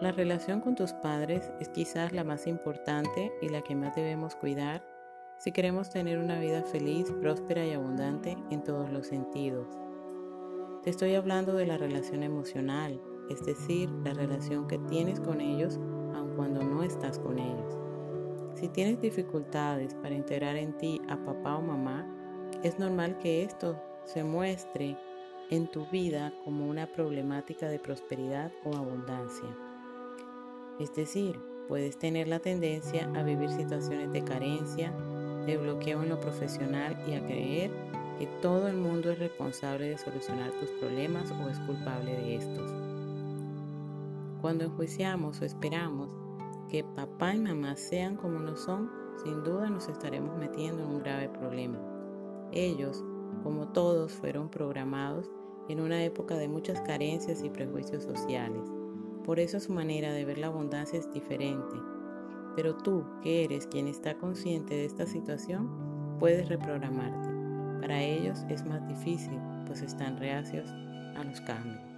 La relación con tus padres es quizás la más importante y la que más debemos cuidar si queremos tener una vida feliz, próspera y abundante en todos los sentidos. Te estoy hablando de la relación emocional, es decir, la relación que tienes con ellos aun cuando no estás con ellos. Si tienes dificultades para integrar en ti a papá o mamá, es normal que esto se muestre en tu vida como una problemática de prosperidad o abundancia. Es decir, puedes tener la tendencia a vivir situaciones de carencia, de bloqueo en lo profesional y a creer que todo el mundo es responsable de solucionar tus problemas o es culpable de estos. Cuando enjuiciamos o esperamos que papá y mamá sean como no son, sin duda nos estaremos metiendo en un grave problema. Ellos, como todos, fueron programados en una época de muchas carencias y prejuicios sociales. Por eso su manera de ver la abundancia es diferente pero tú, que eres quien está consciente de esta situación, puedes reprogramarte. Para ellos es más difícil, pues están reacios a los cambios.